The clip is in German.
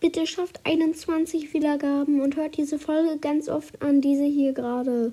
bitte schafft 21 Wiedergaben und hört diese Folge ganz oft an, diese hier gerade.